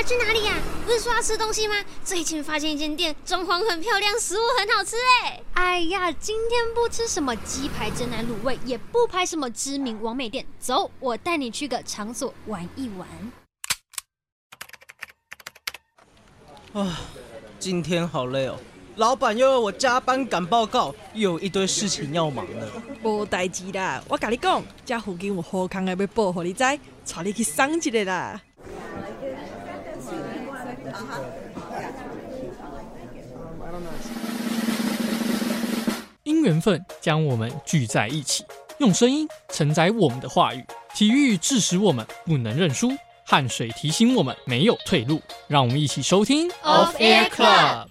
要去哪里呀？不是说要吃东西吗？最近发现一间店，装潢很漂亮，食物很好吃哎。哎呀，今天不吃什么鸡排、真奶、卤味，也不拍什么知名网美店，走，我带你去个场所玩一玩。啊，今天好累哦。老板又要我加班赶报告，又有一堆事情要忙呢。无代志啦，我跟你讲，这附近有好康的要报，给你知，带你去赏一个啦。因缘分将我们聚在一起，用声音承载我们的话语。体育致使我们不能认输，汗水提醒我们没有退路。让我们一起收听 Off Air Club。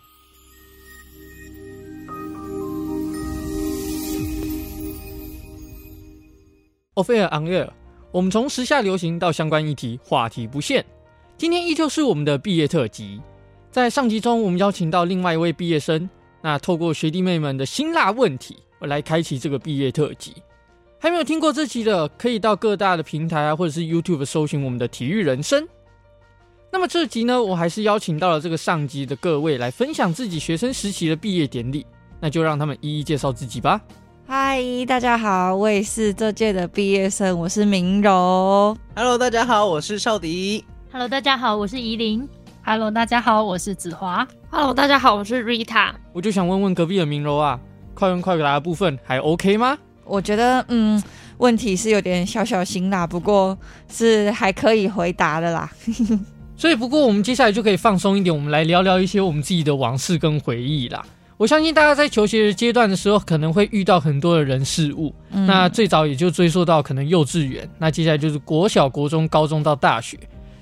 Off Air On Air，我们从时下流行到相关议题，话题不限。今天依旧是我们的毕业特辑。在上集中，我们邀请到另外一位毕业生，那透过学弟妹们的辛辣问题，我来开启这个毕业特辑。还没有听过这集的，可以到各大的平台啊，或者是 YouTube 搜寻我们的体育人生。那么这集呢，我还是邀请到了这个上集的各位来分享自己学生时期的毕业典礼，那就让他们一一介绍自己吧。嗨，大家好，我也是这届的毕业生，我是明柔。Hello，大家好，我是邵迪。Hello，大家好，我是怡琳。Hello，大家好，我是子华。Hello，大家好，我是 Rita。我就想问问隔壁的明柔啊，快问快答的部分还 OK 吗？我觉得，嗯，问题是有点小小辛辣，不过是还可以回答的啦。所以，不过我们接下来就可以放松一点，我们来聊聊一些我们自己的往事跟回忆啦。我相信大家在求学阶段的时候，可能会遇到很多的人事物。嗯、那最早也就追溯到可能幼稚园，那接下来就是国小、国中、高中到大学。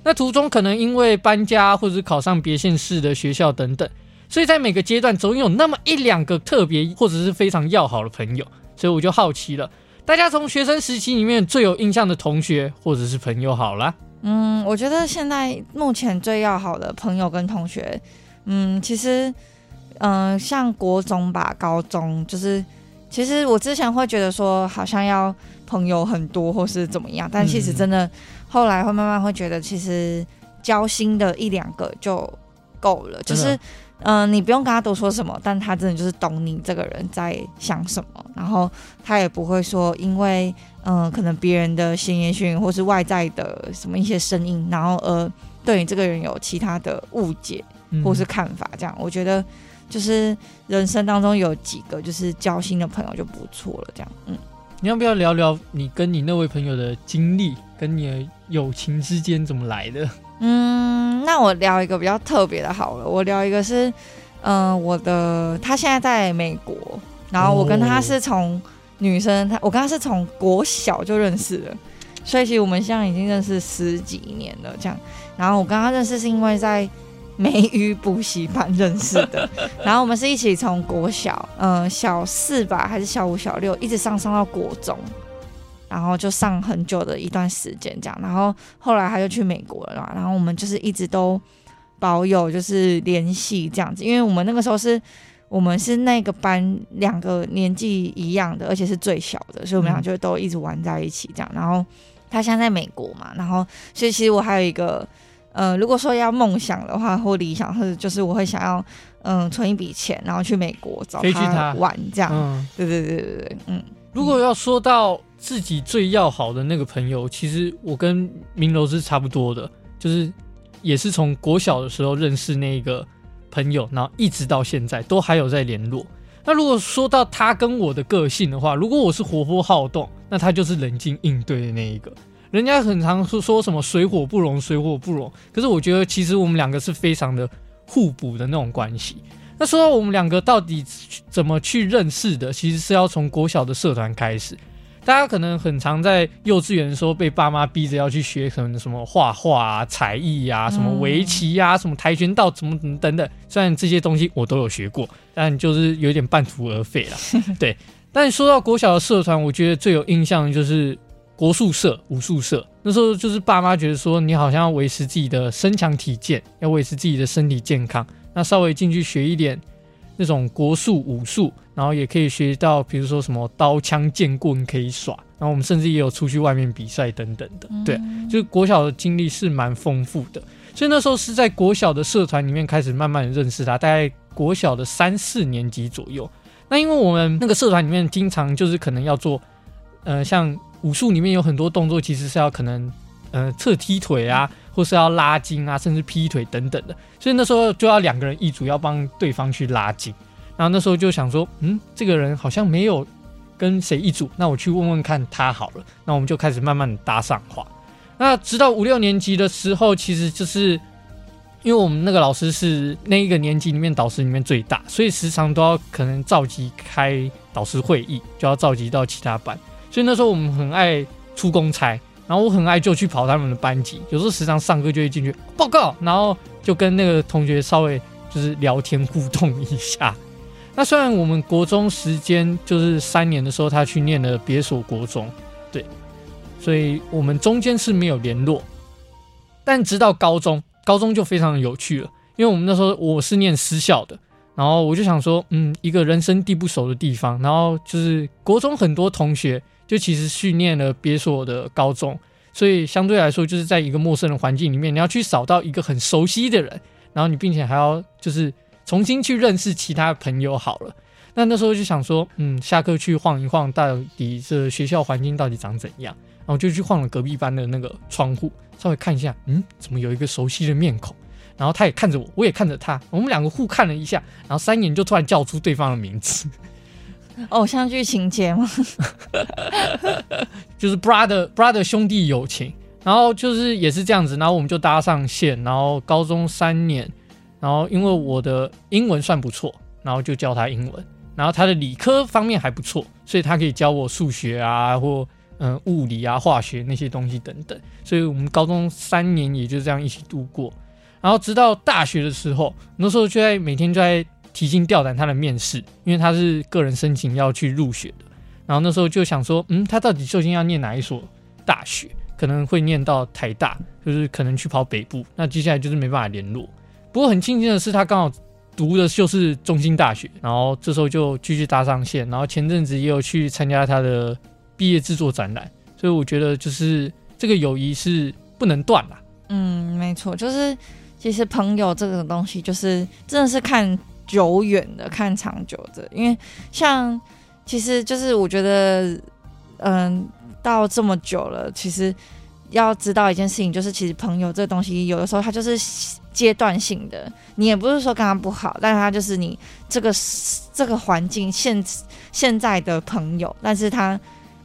那途中可能因为搬家或者是考上别县市的学校等等，所以在每个阶段总有那么一两个特别或者是非常要好的朋友。所以我就好奇了，大家从学生时期里面最有印象的同学或者是朋友，好了。嗯，我觉得现在目前最要好的朋友跟同学，嗯，其实。嗯、像国中吧，高中就是，其实我之前会觉得说，好像要朋友很多或是怎么样，但其实真的后来会慢慢会觉得，其实交心的一两个就够了。就是，嗯、呃，你不用跟他多说什么，但他真的就是懂你这个人在想什么，然后他也不会说因为，嗯、呃，可能别人的闲言闲语或是外在的什么一些声音，然后呃，对你这个人有其他的误解或是看法，这样，我觉得。就是人生当中有几个就是交心的朋友就不错了，这样，嗯，你要不要聊聊你跟你那位朋友的经历，跟你的友情之间怎么来的？嗯，那我聊一个比较特别的，好了，我聊一个是，嗯、呃，我的他现在在美国，然后我跟他是从女生，他我跟他是从国小就认识了，所以其实我们现在已经认识十几年了，这样，然后我跟他认识是因为在。美语补习班认识的，然后我们是一起从国小，嗯、呃，小四吧，还是小五、小六，一直上上到国中，然后就上很久的一段时间这样，然后后来他就去美国了嘛，然后我们就是一直都保有就是联系这样子，因为我们那个时候是我们是那个班两个年纪一样的，而且是最小的，所以我们俩就都一直玩在一起这样，然后他现在在美国嘛，然后所以其实我还有一个。呃，如果说要梦想的话，或理想，或者就是我会想要，嗯、呃，存一笔钱，然后去美国找他玩，这样。嗯，对对对对对，嗯。如果要说到自己最要好的那个朋友，其实我跟明楼是差不多的，就是也是从国小的时候认识那个朋友，然后一直到现在都还有在联络。那如果说到他跟我的个性的话，如果我是活泼好动，那他就是冷静应对的那一个。人家很常说说什么水火不容，水火不容。可是我觉得其实我们两个是非常的互补的那种关系。那说到我们两个到底怎么去认识的，其实是要从国小的社团开始。大家可能很常在幼稚园的时候被爸妈逼着要去学什么什么画画啊、才艺啊、什么围棋啊、什么跆拳道，怎么等等。虽然这些东西我都有学过，但就是有点半途而废了。对。但说到国小的社团，我觉得最有印象的就是。国术社、武术社，那时候就是爸妈觉得说你好像要维持自己的身强体健，要维持自己的身体健康，那稍微进去学一点那种国术武术，然后也可以学到，比如说什么刀枪剑棍可以耍，然后我们甚至也有出去外面比赛等等的，对，就是国小的经历是蛮丰富的，所以那时候是在国小的社团里面开始慢慢的认识他，大概国小的三四年级左右。那因为我们那个社团里面经常就是可能要做，呃，像武术里面有很多动作，其实是要可能呃侧踢腿啊，或是要拉筋啊，甚至劈腿等等的。所以那时候就要两个人一组，要帮对方去拉筋。然后那时候就想说，嗯，这个人好像没有跟谁一组，那我去问问看他好了。那我们就开始慢慢的搭上话。那直到五六年级的时候，其实就是因为我们那个老师是那一个年级里面导师里面最大，所以时常都要可能召集开导师会议，就要召集到其他班。所以那时候我们很爱出公差，然后我很爱就去跑他们的班级，有时候时常上课就会进去报告，然后就跟那个同学稍微就是聊天互动一下。那虽然我们国中时间就是三年的时候，他去念了别所国中，对，所以我们中间是没有联络。但直到高中，高中就非常有趣了，因为我们那时候我是念私校的，然后我就想说，嗯，一个人生地不熟的地方，然后就是国中很多同学就其实训练了别所的高中，所以相对来说就是在一个陌生的环境里面，你要去找到一个很熟悉的人，然后你并且还要就是。重新去认识其他朋友好了，那那时候就想说，嗯，下课去晃一晃，到底这学校环境到底长怎样？然后就去晃了隔壁班的那个窗户，稍微看一下，嗯，怎么有一个熟悉的面孔？然后他也看着我，我也看着他，我们两个互看了一下，然后三眼就突然叫出对方的名字，偶像剧情节吗？就是 brother brother 兄弟友情，然后就是也是这样子，然后我们就搭上线，然后高中三年。然后因为我的英文算不错，然后就教他英文。然后他的理科方面还不错，所以他可以教我数学啊，或嗯物理啊、化学那些东西等等。所以我们高中三年也就这样一起度过。然后直到大学的时候，那时候就在每天就在提心吊胆他的面试，因为他是个人申请要去入学的。然后那时候就想说，嗯，他到底究竟要念哪一所大学？可能会念到台大，就是可能去跑北部。那接下来就是没办法联络。不过很庆幸的是，他刚好读的就是中心大学，然后这时候就继续搭上线，然后前阵子也有去参加他的毕业制作展览，所以我觉得就是这个友谊是不能断啦。嗯，没错，就是其实朋友这个东西，就是真的是看久远的，看长久的，因为像其实就是我觉得，嗯，到这么久了，其实要知道一件事情，就是其实朋友这个东西，有的时候它就是。阶段性的，你也不是说跟他不好，但是他就是你这个这个环境现现在的朋友，但是他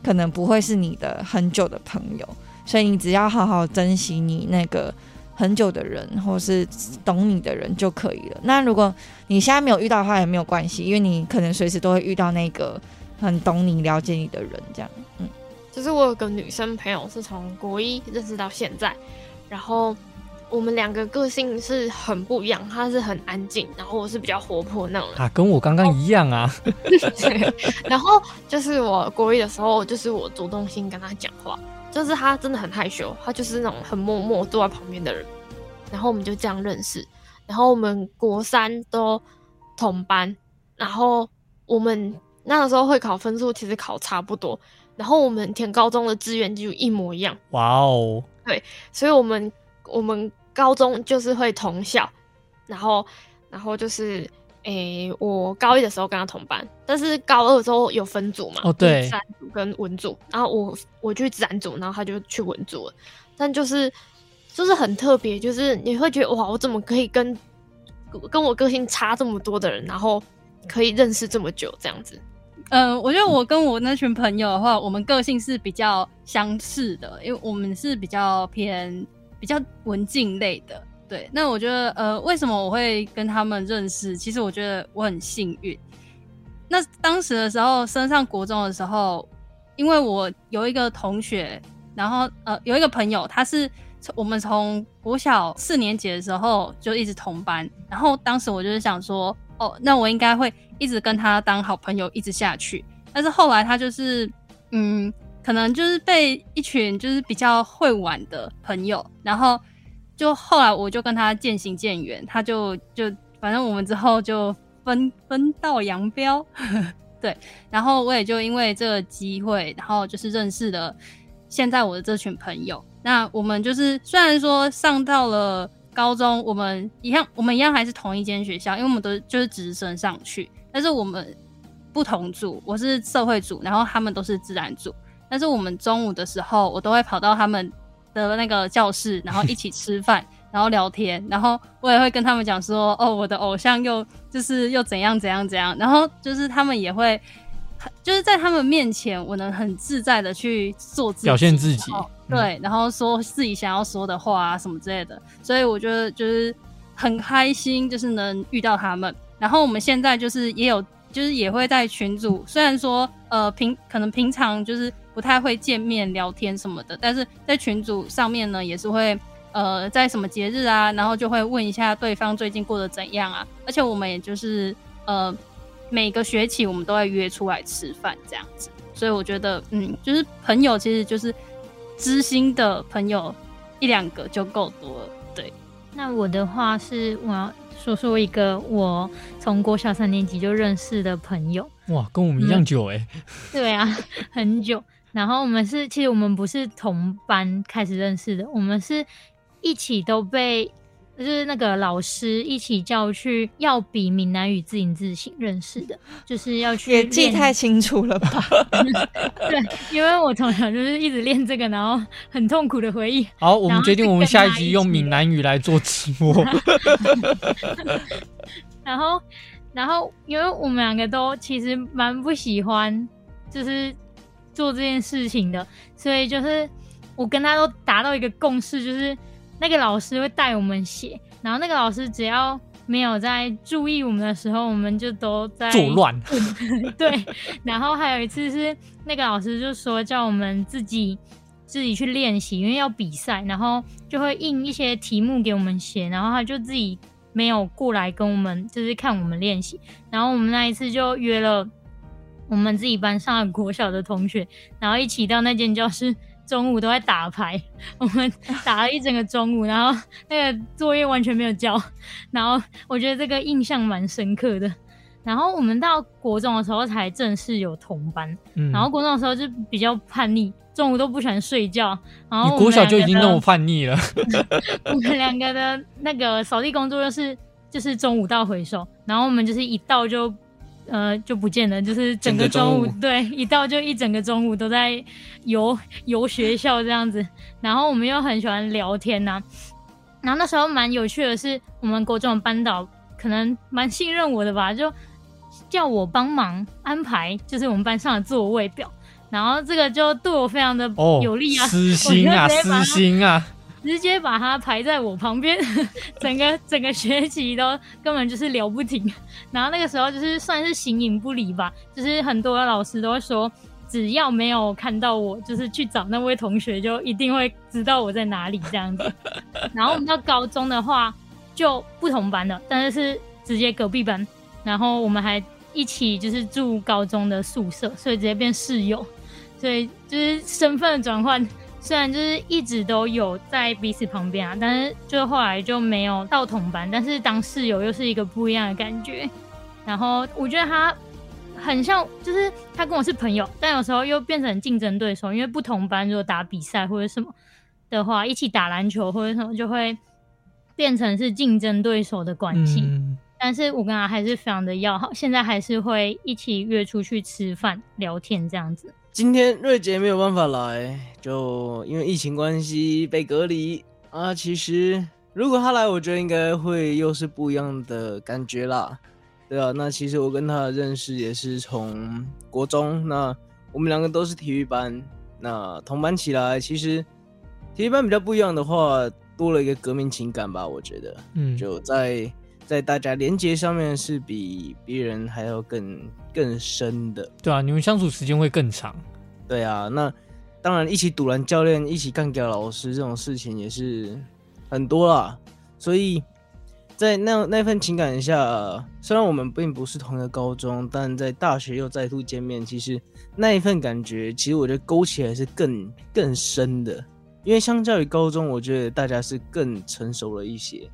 可能不会是你的很久的朋友，所以你只要好好珍惜你那个很久的人，或是懂你的人就可以了。那如果你现在没有遇到的话，也没有关系，因为你可能随时都会遇到那个很懂你、了解你的人。这样，嗯，就是我有个女生朋友，是从国一认识到现在，然后。我们两个个性是很不一样，她是很安静，然后我是比较活泼那种人。啊，跟我刚刚一样啊。然后就是我国一的时候，就是我主动性跟她讲话，就是他真的很害羞，他就是那种很默默坐在旁边的人。然后我们就这样认识，然后我们国三都同班，然后我们那个时候会考分数其实考差不多，然后我们填高中的志愿就一模一样。哇哦。对，所以我们我们。高中就是会同校，然后，然后就是，诶、欸，我高一的时候跟他同班，但是高二的时候有分组嘛？哦，对，自然组跟文组，然后我我去自然组，然后他就去文组了。但就是就是很特别，就是你会觉得哇，我怎么可以跟跟我个性差这么多的人，然后可以认识这么久这样子？嗯、呃，我觉得我跟我那群朋友的话，我们个性是比较相似的，因为我们是比较偏。比较文静类的，对。那我觉得，呃，为什么我会跟他们认识？其实我觉得我很幸运。那当时的时候，升上国中的时候，因为我有一个同学，然后呃，有一个朋友，他是我们从国小四年级的时候就一直同班。然后当时我就是想说，哦，那我应该会一直跟他当好朋友，一直下去。但是后来他就是，嗯。可能就是被一群就是比较会玩的朋友，然后就后来我就跟他渐行渐远，他就就反正我们之后就分分道扬镳，对，然后我也就因为这个机会，然后就是认识了现在我的这群朋友。那我们就是虽然说上到了高中我们一样，我们一样还是同一间学校，因为我们都就是直升上去，但是我们不同组，我是社会组，然后他们都是自然组。但是我们中午的时候，我都会跑到他们的那个教室，然后一起 吃饭，然后聊天，然后我也会跟他们讲说，哦，我的偶像又就是又怎样怎样怎样，然后就是他们也会。就是在他们面前，我能很自在的去做自己，表现自己，对，然后说自己想要说的话啊什么之类的，所以我觉得就是很开心，就是能遇到他们。然后我们现在就是也有，就是也会在群组，虽然说呃平可能平常就是不太会见面聊天什么的，但是在群组上面呢，也是会呃在什么节日啊，然后就会问一下对方最近过得怎样啊，而且我们也就是呃。每个学期我们都会约出来吃饭这样子，所以我觉得，嗯，就是朋友其实就是知心的朋友一两个就够多了。对，那我的话是我要说说一个我从国小三年级就认识的朋友。哇，跟我们一样久哎、嗯。对啊，很久。然后我们是，其实我们不是同班开始认识的，我们是一起都被。就是那个老师一起叫去要比闽南语字音字形认识的，就是要去也记太清楚了吧？对，因为我从小就是一直练这个，然后很痛苦的回忆。好，我们决定我们下一集用闽南语来做直播。然后，然后，因为我们两个都其实蛮不喜欢就是做这件事情的，所以就是我跟他都达到一个共识，就是。那个老师会带我们写，然后那个老师只要没有在注意我们的时候，我们就都在作乱。对，然后还有一次是那个老师就说叫我们自己自己去练习，因为要比赛，然后就会印一些题目给我们写，然后他就自己没有过来跟我们就是看我们练习，然后我们那一次就约了我们自己班上的国小的同学，然后一起到那间教室。中午都在打牌，我们打了一整个中午，然后那个作业完全没有交，然后我觉得这个印象蛮深刻的。然后我们到国中的时候才正式有同班，嗯、然后国中的时候就比较叛逆，中午都不喜欢睡觉。然后你国小就已经那么叛逆了？我们两个的那个扫地工作就是就是中午到回收，然后我们就是一到就。呃，就不见了，就是整个中午，对，一到就一整个中午都在游游学校这样子，然后我们又很喜欢聊天呐、啊，然后那时候蛮有趣的是，我们国中的班导可能蛮信任我的吧，就叫我帮忙安排，就是我们班上的座位表，然后这个就对我非常的有利啊，私心啊，私心啊。直接把他排在我旁边，整个整个学期都根本就是聊不停。然后那个时候就是算是形影不离吧，就是很多老师都会说，只要没有看到我，就是去找那位同学，就一定会知道我在哪里这样子。然后我们到高中的话就不同班了，但是是直接隔壁班。然后我们还一起就是住高中的宿舍，所以直接变室友。所以就是身份的转换。虽然就是一直都有在彼此旁边啊，但是就后来就没有到同班，但是当室友又是一个不一样的感觉。然后我觉得他很像，就是他跟我是朋友，但有时候又变成竞争对手，因为不同班如果打比赛或者什么的话，一起打篮球或者什么就会变成是竞争对手的关系。嗯。但是我跟他还是非常的要好，现在还是会一起约出去吃饭聊天这样子。今天瑞杰没有办法来，就因为疫情关系被隔离啊。其实如果他来，我觉得应该会又是不一样的感觉啦。对啊，那其实我跟他的认识也是从国中，那我们两个都是体育班，那同班起来，其实体育班比较不一样的话，多了一个革命情感吧。我觉得，嗯，就在在大家连接上面是比别人还要更。更深的，对啊，你们相处时间会更长，对啊，那当然一起堵篮教练，一起干掉老师这种事情也是很多啦。所以在那那份情感下，虽然我们并不是同一个高中，但在大学又再度见面，其实那一份感觉，其实我觉得勾起来是更更深的，因为相较于高中，我觉得大家是更成熟了一些，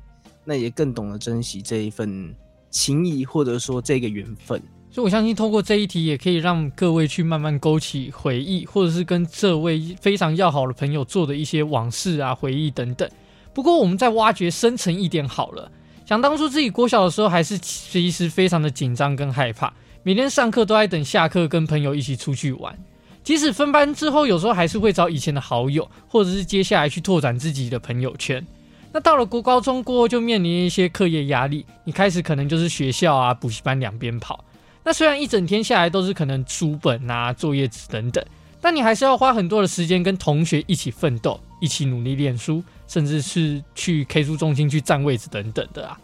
那也更懂得珍惜这一份情谊，或者说这个缘分。所以，我相信通过这一题，也可以让各位去慢慢勾起回忆，或者是跟这位非常要好的朋友做的一些往事啊、回忆等等。不过我们再挖掘深层一点好了。想当初自己国小的时候，还是其实非常的紧张跟害怕，每天上课都在等下课跟朋友一起出去玩。即使分班之后，有时候还是会找以前的好友，或者是接下来去拓展自己的朋友圈。那到了国高中过后，就面临一些课业压力，你开始可能就是学校啊、补习班两边跑。那虽然一整天下来都是可能书本啊、作业纸等等，但你还是要花很多的时间跟同学一起奋斗，一起努力练书，甚至是去 K 书中心去占位置等等的啊。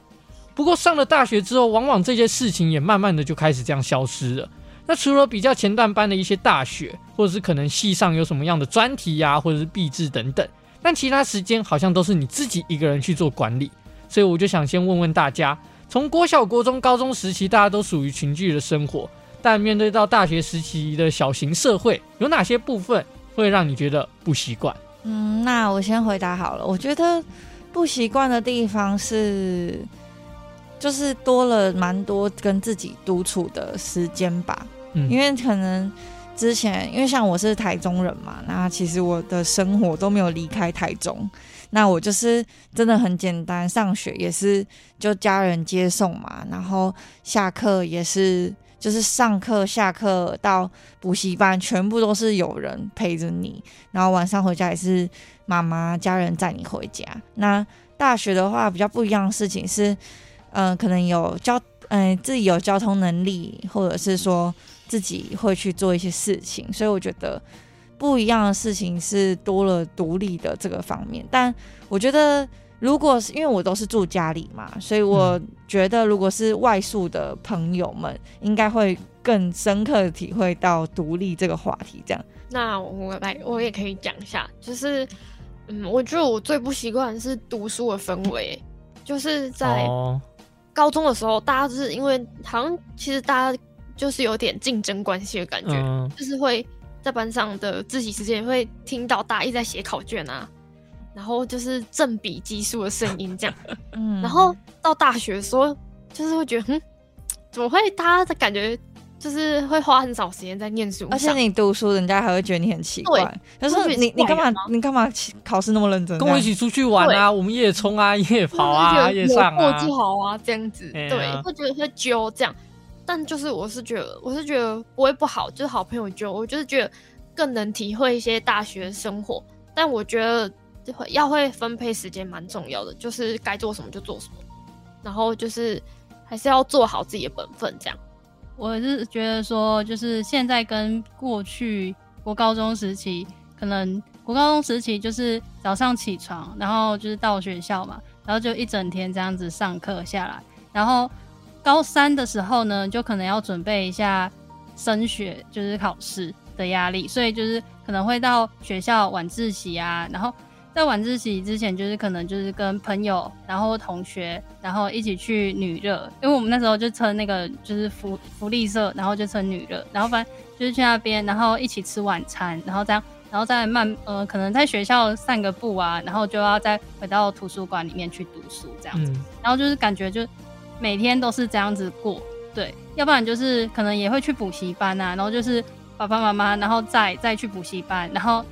不过上了大学之后，往往这些事情也慢慢的就开始这样消失了。那除了比较前段班的一些大学，或者是可能系上有什么样的专题呀、或者是毕制等等，但其他时间好像都是你自己一个人去做管理。所以我就想先问问大家，从国小、国中、高中时期，大家都属于群聚的生活，但面对到大学时期的小型社会，有哪些部分会让你觉得不习惯？嗯，那我先回答好了。我觉得不习惯的地方是，就是多了蛮多跟自己独处的时间吧。嗯，因为可能之前，因为像我是台中人嘛，那其实我的生活都没有离开台中。那我就是真的很简单，上学也是就家人接送嘛，然后下课也是就是上课下课到补习班，全部都是有人陪着你，然后晚上回家也是妈妈家人载你回家。那大学的话比较不一样的事情是，嗯、可能有交，嗯、自己有交通能力，或者是说。自己会去做一些事情，所以我觉得不一样的事情是多了独立的这个方面。但我觉得，如果是因为我都是住家里嘛，所以我觉得如果是外宿的朋友们，应该会更深刻的体会到独立这个话题。这样，那我来，我也可以讲一下，就是嗯，我觉得我最不习惯是读书的氛围，就是在高中的时候，大家就是因为好像其实大家。就是有点竞争关系的感觉，嗯，就是会在班上的自习时间会听到大家一直在写考卷啊，然后就是正比计数的声音这样，嗯，然后到大学的时候，就是会觉得，嗯，怎么会大家的感觉就是会花很少时间在念书，而且你读书，人家还会觉得你很奇怪，可是你你干嘛你干嘛考试那么认真？跟我一起出去玩啊，我们夜冲啊，夜跑啊，夜上啊，过就好啊，这样子，对，会觉得会揪这样。但就是我是觉得，我是觉得不会不好，就是好朋友就我就是觉得更能体会一些大学生活。但我觉得会要会分配时间蛮重要的，就是该做什么就做什么，然后就是还是要做好自己的本分。这样，我是觉得说，就是现在跟过去国高中时期，可能国高中时期就是早上起床，然后就是到学校嘛，然后就一整天这样子上课下来，然后。高三的时候呢，就可能要准备一下升学，就是考试的压力，所以就是可能会到学校晚自习啊，然后在晚自习之前，就是可能就是跟朋友，然后同学，然后一起去女热，因为我们那时候就称那个就是福福利社，然后就称女热，然后反正就是去那边，然后一起吃晚餐，然后这样，然后再慢呃，可能在学校散个步啊，然后就要再回到图书馆里面去读书这样子，嗯、然后就是感觉就。每天都是这样子过，对，要不然就是可能也会去补习班啊，然后就是爸爸妈妈，然后再再去补习班，然后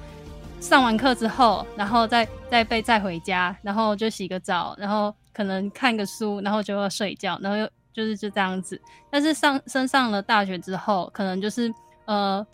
上完课之后，然后再再被载回家，然后就洗个澡，然后可能看个书，然后就要睡觉，然后又就是就这样子。但是上升上了大学之后，可能就是呃，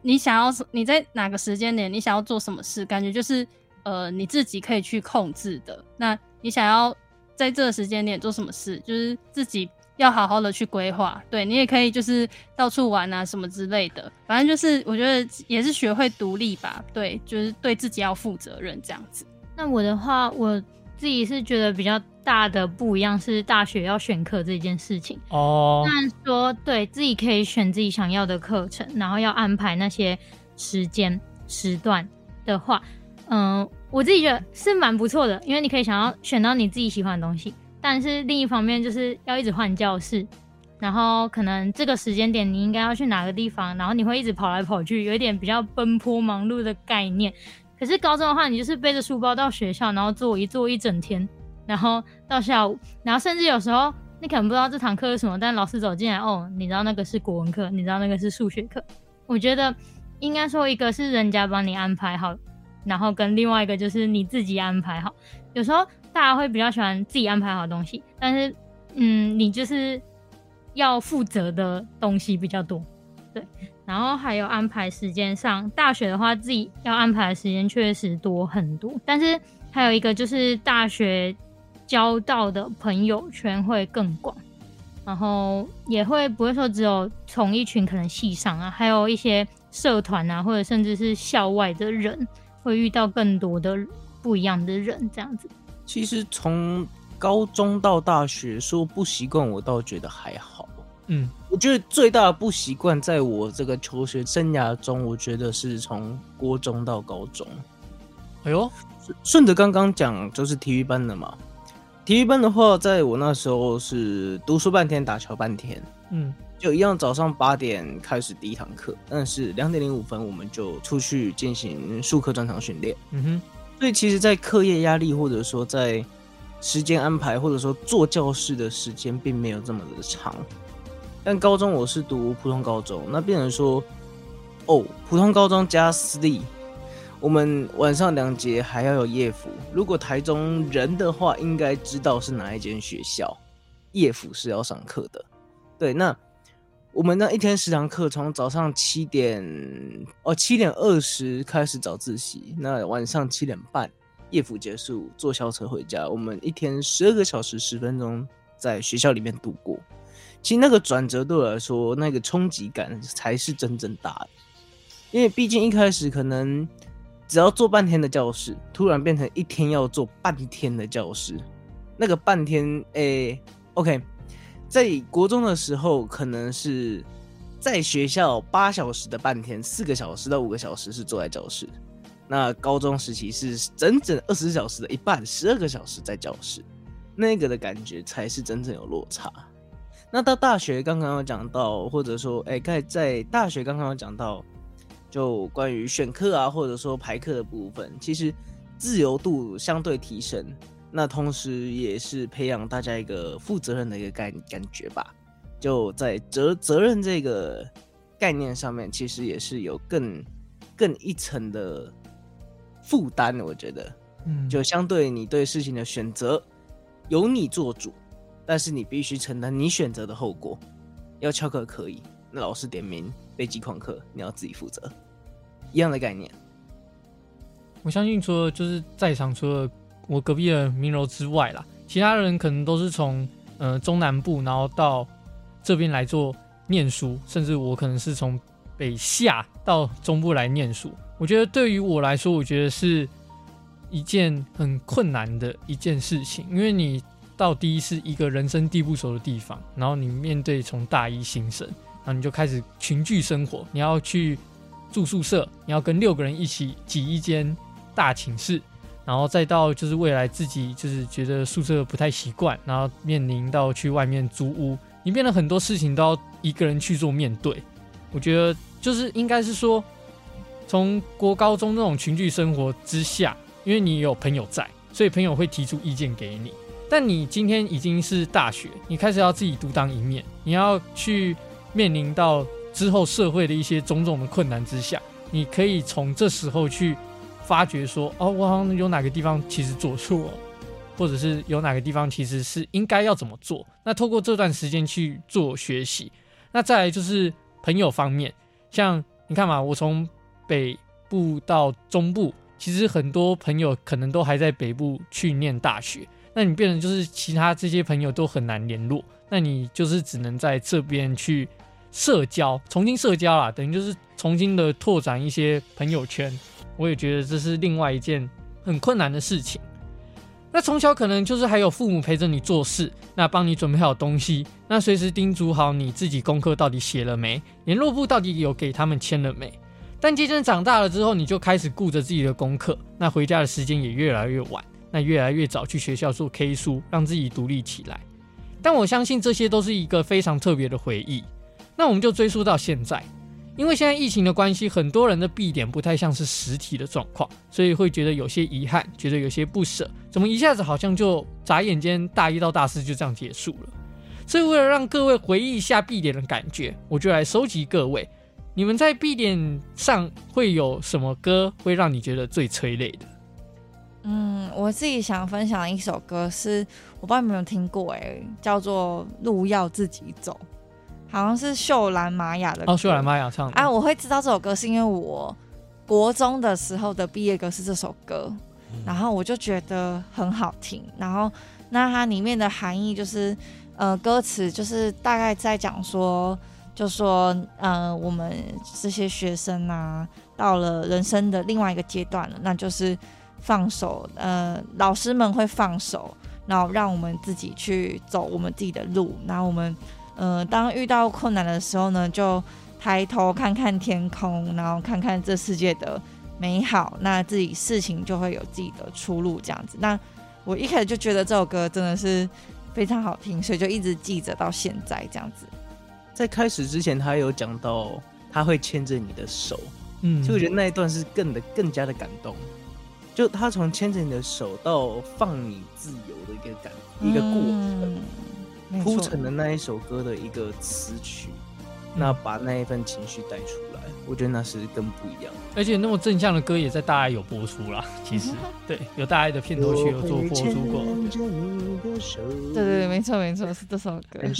你想要你在哪个时间点，你想要做什么事，感觉就是呃你自己可以去控制的。那你想要。在这个时间点做什么事，就是自己要好好的去规划。对，你也可以就是到处玩啊什么之类的，反正就是我觉得也是学会独立吧。对，就是对自己要负责任这样子。那我的话，我自己是觉得比较大的不一样是大学要选课这件事情哦。那说对自己可以选自己想要的课程，然后要安排那些时间时段的话，嗯。我自己觉得是蛮不错的，因为你可以想要选到你自己喜欢的东西，但是另一方面就是要一直换教室，然后可能这个时间点你应该要去哪个地方，然后你会一直跑来跑去，有一点比较奔波忙碌的概念。可是高中的话，你就是背着书包到学校，然后坐一坐一整天，然后到下午，然后甚至有时候你可能不知道这堂课是什么，但老师走进来，哦，你知道那个是国文课，你知道那个是数学课。我觉得应该说一个是人家帮你安排好。然后跟另外一个就是你自己安排好。有时候大家会比较喜欢自己安排好东西，但是嗯，你就是要负责的东西比较多，对。然后还有安排时间上，大学的话自己要安排的时间确实多很多，但是还有一个就是大学交到的朋友圈会更广。然后也会不会说只有从一群可能系上啊，还有一些社团啊，或者甚至是校外的人，会遇到更多的不一样的人这样子。其实从高中到大学说不习惯，我倒觉得还好。嗯，我觉得最大的不习惯，在我这个求学生涯中，我觉得是从国中到高中。哎呦，顺着刚刚讲，就是体育班的嘛。体育班的话，在我那时候是读书半天，打球半天。嗯，就一样，早上八点开始第一堂课，但是两点零五分我们就出去进行术课专场训练。嗯哼，所以其实，在课业压力或者说在时间安排或者说坐教室的时间，并没有这么的长。但高中我是读普通高中，那变成说，哦，普通高中加私立。我们晚上两节还要有夜辅。如果台中人的话，应该知道是哪一间学校，夜辅是要上课的。对，那我们那一天十堂课，从早上七点哦七点二十开始早自习，那晚上七点半夜辅结束，坐校车回家。我们一天十二个小时十分钟在学校里面度过。其实那个转折对我来说，那个冲击感才是真正大的，因为毕竟一开始可能。只要坐半天的教室，突然变成一天要坐半天的教室，那个半天，诶、，OK，在国中的时候，可能是在学校八小时的半天，四个小时到五个小时是坐在教室。那高中时期是整整二十小时的一半，十二个小时在教室，那个的感觉才是真正有落差。那到大学刚刚有讲到，或者说，哎、欸，在大学刚刚有讲到。就关于选课啊，或者说排课的部分，其实自由度相对提升，那同时也是培养大家一个负责任的一个感感觉吧。就在责责任这个概念上面，其实也是有更更一层的负担。我觉得，嗯，就相对你对事情的选择由你做主，但是你必须承担你选择的后果。要翘课可以，那老师点名。被记旷课，你要自己负责，一样的概念。我相信，除了就是在场，除了我隔壁的明柔之外啦，其他人可能都是从呃中南部，然后到这边来做念书，甚至我可能是从北下到中部来念书。我觉得对于我来说，我觉得是一件很困难的一件事情，因为你到第一是一个人生地不熟的地方，然后你面对从大一新生。然后你就开始群聚生活，你要去住宿舍，你要跟六个人一起挤一间大寝室，然后再到就是未来自己就是觉得宿舍不太习惯，然后面临到去外面租屋，你变得很多事情都要一个人去做面对。我觉得就是应该是说，从国高中那种群聚生活之下，因为你有朋友在，所以朋友会提出意见给你。但你今天已经是大学，你开始要自己独当一面，你要去。面临到之后社会的一些种种的困难之下，你可以从这时候去发觉说，哦，我好像有哪个地方其实做错了，或者是有哪个地方其实是应该要怎么做。那透过这段时间去做学习，那再来就是朋友方面，像你看嘛，我从北部到中部，其实很多朋友可能都还在北部去念大学，那你变成就是其他这些朋友都很难联络，那你就是只能在这边去。社交，重新社交啦，等于就是重新的拓展一些朋友圈。我也觉得这是另外一件很困难的事情。那从小可能就是还有父母陪着你做事，那帮你准备好东西，那随时叮嘱好你自己功课到底写了没，联络簿到底有给他们签了没。但渐渐长大了之后，你就开始顾着自己的功课，那回家的时间也越来越晚，那越来越早去学校做 K 书，让自己独立起来。但我相信这些都是一个非常特别的回忆。那我们就追溯到现在，因为现在疫情的关系，很多人的毕点不太像是实体的状况，所以会觉得有些遗憾，觉得有些不舍。怎么一下子好像就眨眼间大一到大四就这样结束了？所以为了让各位回忆一下毕点的感觉，我就来收集各位你们在毕点上会有什么歌会让你觉得最催泪的？嗯，我自己想分享一首歌是我不知道有没有听过，哎，叫做《路要自己走》，好像是秀兰玛雅的歌。哦，秀兰玛雅唱的。啊，我会知道这首歌是因为我国中的时候的毕业歌是这首歌，嗯、然后我就觉得很好听。然后那它里面的含义就是，呃，歌词就是大概在讲说，就说，呃，我们这些学生啊，到了人生的另外一个阶段了，那就是。放手，呃，老师们会放手，然后让我们自己去走我们自己的路。然后我们，呃，当遇到困难的时候呢，就抬头看看天空，然后看看这世界的美好，那自己事情就会有自己的出路。这样子，那我一开始就觉得这首歌真的是非常好听，所以就一直记着到现在。这样子，在开始之前，他有讲到他会牵着你的手，嗯，所以我觉得那一段是更的更加的感动。就他从牵着你的手到放你自由的一个感、嗯、一个过程，铺成了那一首歌的一个词曲，嗯、那把那一份情绪带出来，我觉得那是更不一样。而且那么正向的歌也在大爱有播出啦，其实、嗯、对，有大爱的片头曲有做播出过。对对对，没错没错，是这首歌。你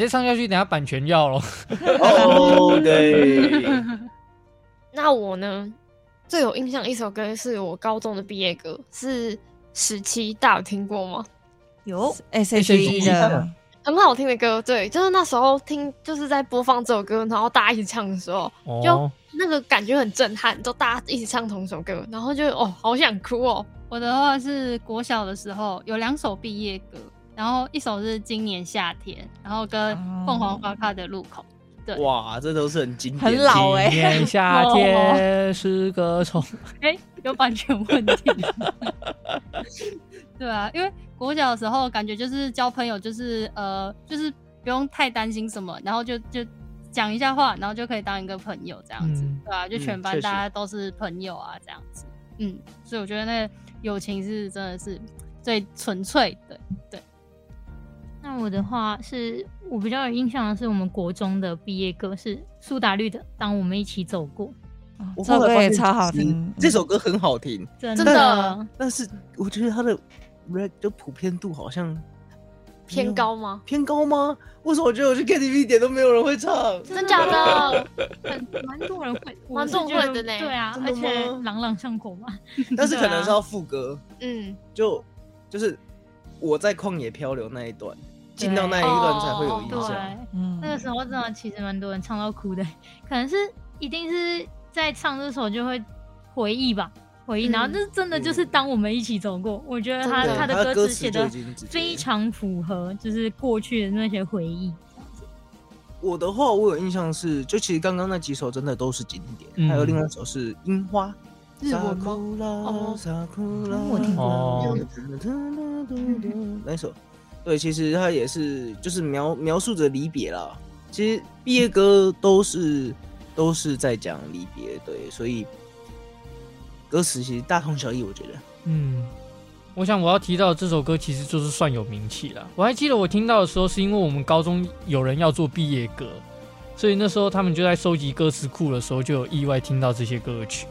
再唱下去，等下版权要了。哦，对。那我呢，最有印象一首歌是我高中的毕业歌，是《十七》，大家有听过吗？有 S.H.E 的，很好听的歌。对，就是那时候听，就是在播放这首歌，然后大家一起唱的时候，就那个感觉很震撼，就大家一起唱同一首歌，然后就哦，好想哭哦。我的话是国小的时候有两首毕业歌，然后一首是《今年夏天》，然后跟凤凰花开的路口。哇，这都是很经典，很老哎、欸。今年夏天是个虫，哎、欸，有版权问题。对啊，因为国小的时候感觉就是交朋友，就是呃，就是不用太担心什么，然后就就讲一下话，然后就可以当一个朋友这样子，嗯、对啊，就全班大家都是朋友啊，这样子。嗯，嗯，所以我觉得那友情是真的是最纯粹的，对。那我的话是我比较有印象的是我们国中的毕业歌是苏打绿的《当我们一起走过》，这首歌也超好听，这首歌很好听，真的。但是我觉得它的 rap 的普遍度好像偏高吗？偏高吗？为什么我觉得我去 KTV 点都没有人会唱？真假的？很蛮多人会，蛮多人会的呢。对啊，而且朗朗上口嘛。但是可能是要 副歌，嗯，就就是我在旷野漂流那一段。进到那一段才会有印象。对，嗯，那个时候真的其实蛮多人唱到哭的，可能是一定是在唱这首就会回忆吧，回忆。然后这真的就是当我们一起走过，我觉得他他的歌词写的非常符合，就是过去的那些回忆。我的话，我有印象是，就其实刚刚那几首真的都是经典，还有另外一首是樱花，日文吗？我听过。哪一首？对，其实他也是，就是描描述着离别啦。其实毕业歌都是都是在讲离别，对，所以歌词其实大同小异，我觉得。嗯，我想我要提到这首歌，其实就是算有名气了。我还记得我听到的时候，是因为我们高中有人要做毕业歌，所以那时候他们就在收集歌词库的时候，就有意外听到这些歌曲。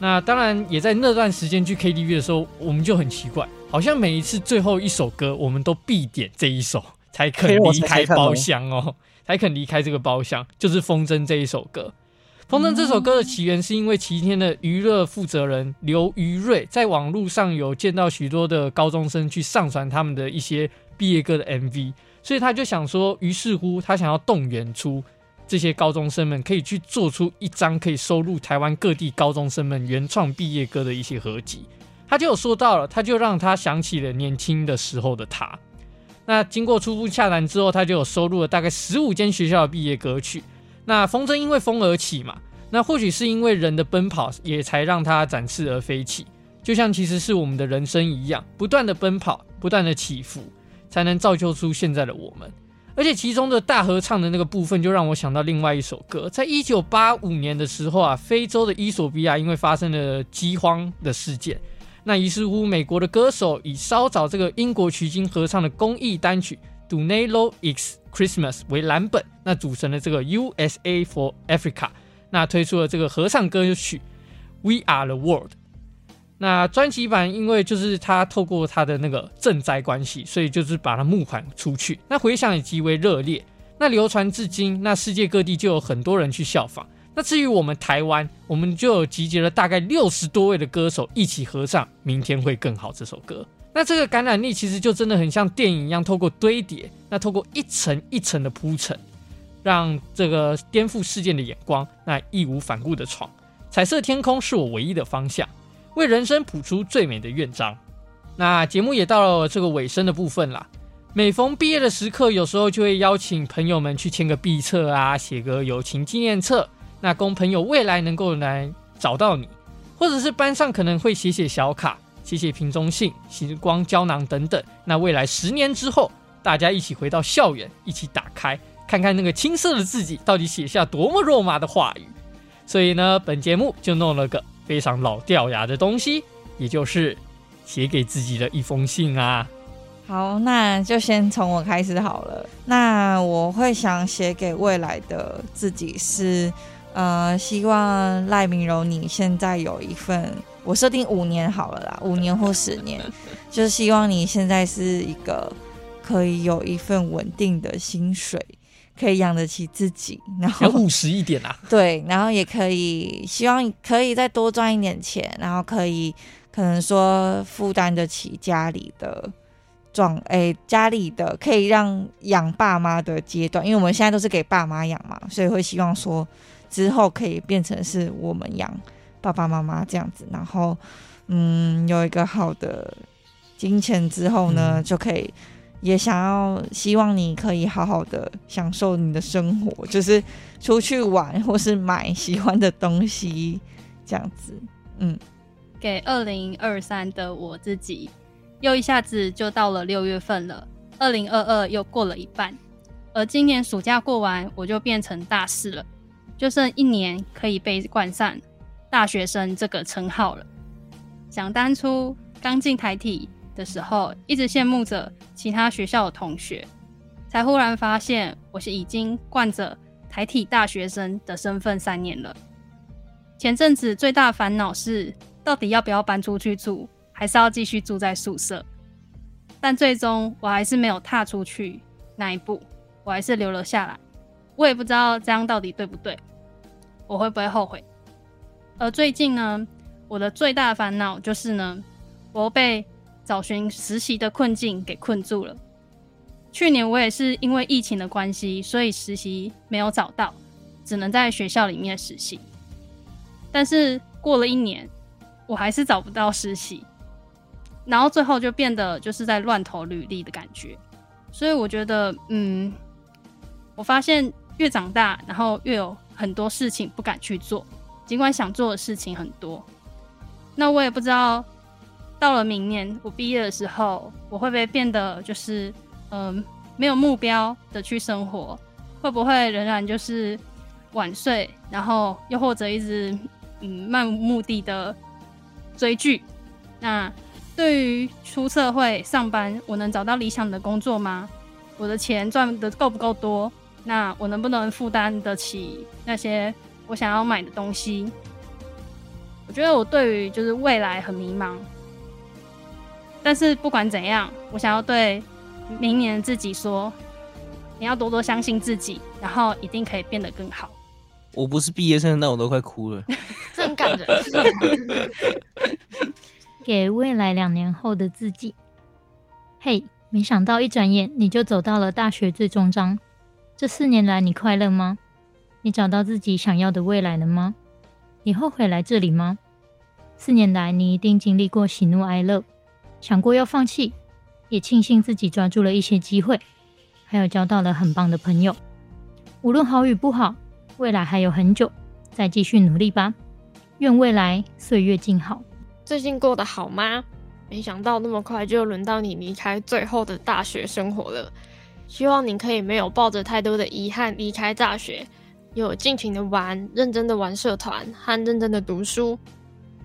那当然也在那段时间去 KTV 的时候，我们就很奇怪。好像每一次最后一首歌，我们都必点这一首，才肯离开包厢哦，才肯离开这个包厢。就是《风筝》这一首歌，《风筝》这首歌的起源是因为齐天的娱乐负责人刘于瑞在网络上有见到许多的高中生去上传他们的一些毕业歌的 MV，所以他就想说，于是乎他想要动员出这些高中生们，可以去做出一张可以收录台湾各地高中生们原创毕业歌的一些合集。他就有说到了，他就让他想起了年轻的时候的他。那经过初步洽谈之后，他就有收录了大概十五间学校的毕业歌曲。那风筝因为风而起嘛，那或许是因为人的奔跑，也才让它展翅而飞起。就像其实是我们的人生一样，不断的奔跑，不断的起伏，才能造就出现在的我们。而且其中的大合唱的那个部分，就让我想到另外一首歌，在一九八五年的时候啊，非洲的伊索比亚因为发生了饥荒的事件。那于是乎，美国的歌手以稍早这个英国取经合唱的公益单曲《Dunelo Express》Christmas 为蓝本，那组成了这个 USA for Africa，那推出了这个合唱歌曲 We Are the World。那专辑版因为就是他透过他的那个赈灾关系，所以就是把它募款出去，那回响也极为热烈，那流传至今，那世界各地就有很多人去效仿。那至于我们台湾，我们就有集结了大概六十多位的歌手一起合唱《明天会更好》这首歌。那这个感染力其实就真的很像电影一样，透过堆叠，那透过一层一层的铺陈，让这个颠覆事件的眼光，那义无反顾的闯。彩色天空是我唯一的方向。为人生谱出最美的乐章。那节目也到了这个尾声的部分啦。每逢毕业的时刻，有时候就会邀请朋友们去签个毕册啊，写个友情纪念册，那供朋友未来能够来找到你，或者是班上可能会写写小卡、写写瓶中信、时光胶囊等等。那未来十年之后，大家一起回到校园，一起打开，看看那个青涩的自己到底写下多么肉麻的话语。所以呢，本节目就弄了个。非常老掉牙的东西，也就是写给自己的一封信啊。好，那就先从我开始好了。那我会想写给未来的自己是，呃，希望赖明柔你现在有一份，我设定五年好了啦，五年或十年，就是希望你现在是一个可以有一份稳定的薪水。可以养得起自己，然后务实一点啊。对，然后也可以希望可以再多赚一点钱，然后可以可能说负担得起家里的状，哎，家里的可以让养爸妈的阶段，因为我们现在都是给爸妈养嘛，所以会希望说之后可以变成是我们养爸爸妈妈这样子，然后嗯，有一个好的金钱之后呢，嗯、就可以。也想要希望你可以好好的享受你的生活，就是出去玩或是买喜欢的东西，这样子。嗯，给二零二三的我自己，又一下子就到了六月份了，二零二二又过了一半，而今年暑假过完，我就变成大四了，就剩一年可以被冠上大学生这个称号了。想当初刚进台体的时候，一直羡慕着其他学校的同学，才忽然发现我是已经惯着台体大学生的身份三年了。前阵子最大烦恼是，到底要不要搬出去住，还是要继续住在宿舍？但最终我还是没有踏出去那一步，我还是留了下来。我也不知道这样到底对不对，我会不会后悔？而最近呢，我的最大烦恼就是呢，我被。找寻实习的困境给困住了。去年我也是因为疫情的关系，所以实习没有找到，只能在学校里面实习。但是过了一年，我还是找不到实习，然后最后就变得就是在乱投履历的感觉。所以我觉得，嗯，我发现越长大，然后越有很多事情不敢去做，尽管想做的事情很多。那我也不知道。到了明年我毕业的时候，我会不会变得就是嗯、没有目标的去生活？会不会仍然就是晚睡，然后又或者一直嗯漫无目的的追剧？那对于出社会上班，我能找到理想的工作吗？我的钱赚的够不够多？那我能不能负担得起那些我想要买的东西？我觉得我对于就是未来很迷茫。但是不管怎样，我想要对明年自己说，你要多多相信自己，然后一定可以变得更好。我不是毕业生，那我都快哭了，真感人。给未来两年后的自己，嘿，没想到一转眼你就走到了大学最终章。这四年来你快乐吗？你找到自己想要的未来了吗？你后悔来这里吗？四年来你一定经历过喜怒哀乐。想过要放弃，也庆幸自己抓住了一些机会，还有交到了很棒的朋友。无论好与不好，未来还有很久，再继续努力吧。愿未来岁月静好。最近过得好吗？没想到那么快就轮到你离开最后的大学生活了。希望你可以没有抱着太多的遗憾离开大学，有尽情的玩，认真的玩社团和认真的读书，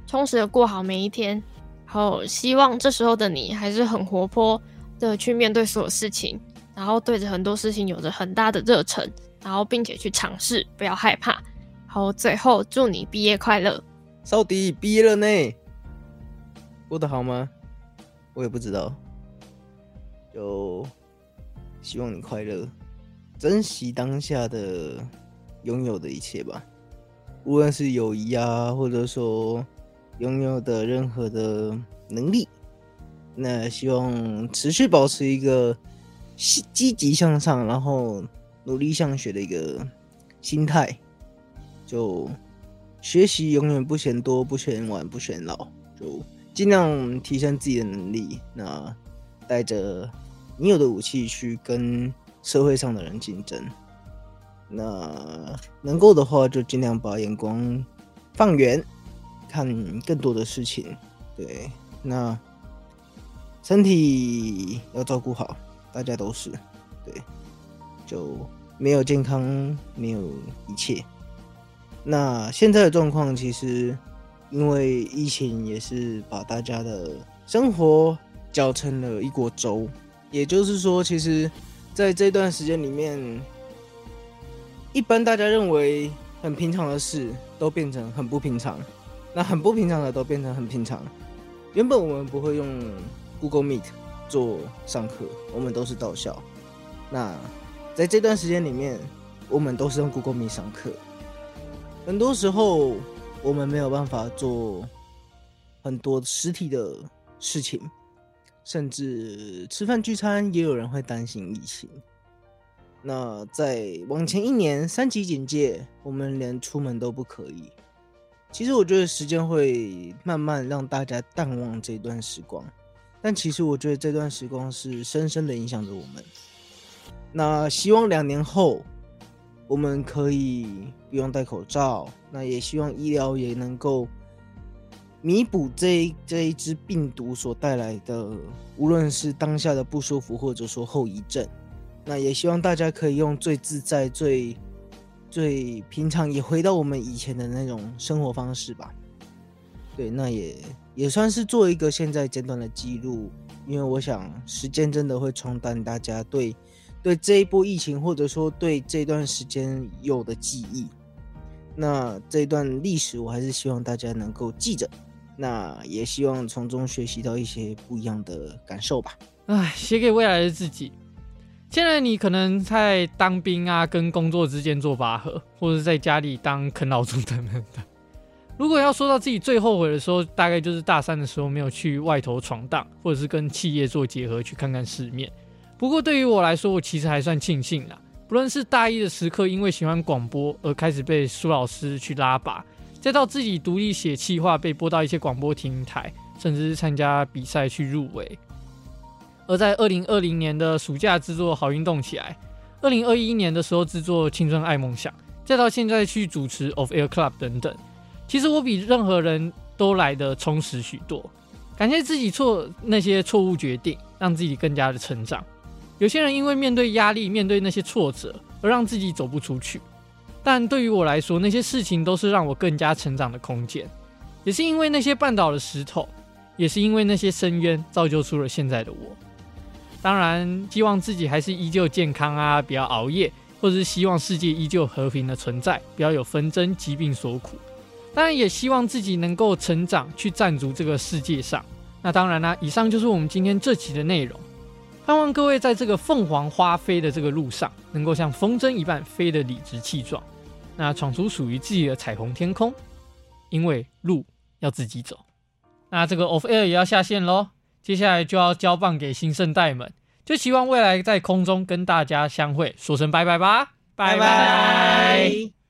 充实的过好每一天。好，希望这时候的你还是很活泼的去面对所有事情，然后对着很多事情有着很大的热忱，然后并且去尝试，不要害怕。好，最后祝你毕业快乐。少迪毕业了呢，过得好吗？我也不知道，就希望你快乐，珍惜当下的拥有的一切吧，无论是友谊啊，或者说拥有的任何的能力，那希望持续保持一个积极向上，然后努力向学的一个心态，就学习永远不嫌多，不嫌晚，不嫌老，就尽量提升自己的能力。那带着你有的武器去跟社会上的人竞争。那能够的话，就尽量把眼光放远，看更多的事情。对，那身体要照顾好，大家都是。对，就没有健康，没有一切。那现在的状况，其实因为疫情，也是把大家的生活搅成了一锅粥。也就是说，其实在这段时间里面，一般大家认为很平常的事，都变成很不平常；那很不平常的，都变成很平常。原本我们不会用 Google Meet 做上课，我们都是到校。那在这段时间里面，我们都是用 Google Meet 上课。很多时候，我们没有办法做很多实体的事情，甚至吃饭聚餐，也有人会担心疫情。那在往前一年三级警戒，我们连出门都不可以。其实我觉得时间会慢慢让大家淡忘这段时光，但其实我觉得这段时光是深深的影响着我们。那希望两年后。我们可以不用戴口罩，那也希望医疗也能够弥补这一这一支病毒所带来的，无论是当下的不舒服，或者说后遗症。那也希望大家可以用最自在、最最平常，也回到我们以前的那种生活方式吧。对，那也也算是做一个现在简短的记录，因为我想时间真的会冲淡大家对。对这一波疫情，或者说对这段时间有的记忆，那这段历史我还是希望大家能够记着，那也希望从中学习到一些不一样的感受吧。唉，写给未来的自己。现在你可能在当兵啊，跟工作之间做拔河，或者在家里当啃老族等等的。如果要说到自己最后悔的时候，大概就是大三的时候没有去外头闯荡，或者是跟企业做结合，去看看世面。不过对于我来说，我其实还算庆幸啦。不论是大一的时刻，因为喜欢广播而开始被苏老师去拉拔，再到自己独立写企划，被播到一些广播平台，甚至是参加比赛去入围。而在二零二零年的暑假制作《好运动起来》，二零二一年的时候制作《青春爱梦想》，再到现在去主持 Of Air Club 等等，其实我比任何人都来得充实许多。感谢自己错那些错误决定，让自己更加的成长。有些人因为面对压力、面对那些挫折而让自己走不出去，但对于我来说，那些事情都是让我更加成长的空间。也是因为那些绊倒的石头，也是因为那些深渊，造就出了现在的我。当然，希望自己还是依旧健康啊，不要熬夜，或者是希望世界依旧和平的存在，不要有纷争、疾病所苦。当然，也希望自己能够成长，去站足这个世界上。那当然啦，以上就是我们今天这期的内容。盼望各位在这个凤凰花飞的这个路上，能够像风筝一般飞得理直气壮，那闯出属于自己的彩虹天空。因为路要自己走。那这个 Off Air 也要下线喽，接下来就要交棒给新生代们，就希望未来在空中跟大家相会，说声拜拜吧，拜拜。拜拜。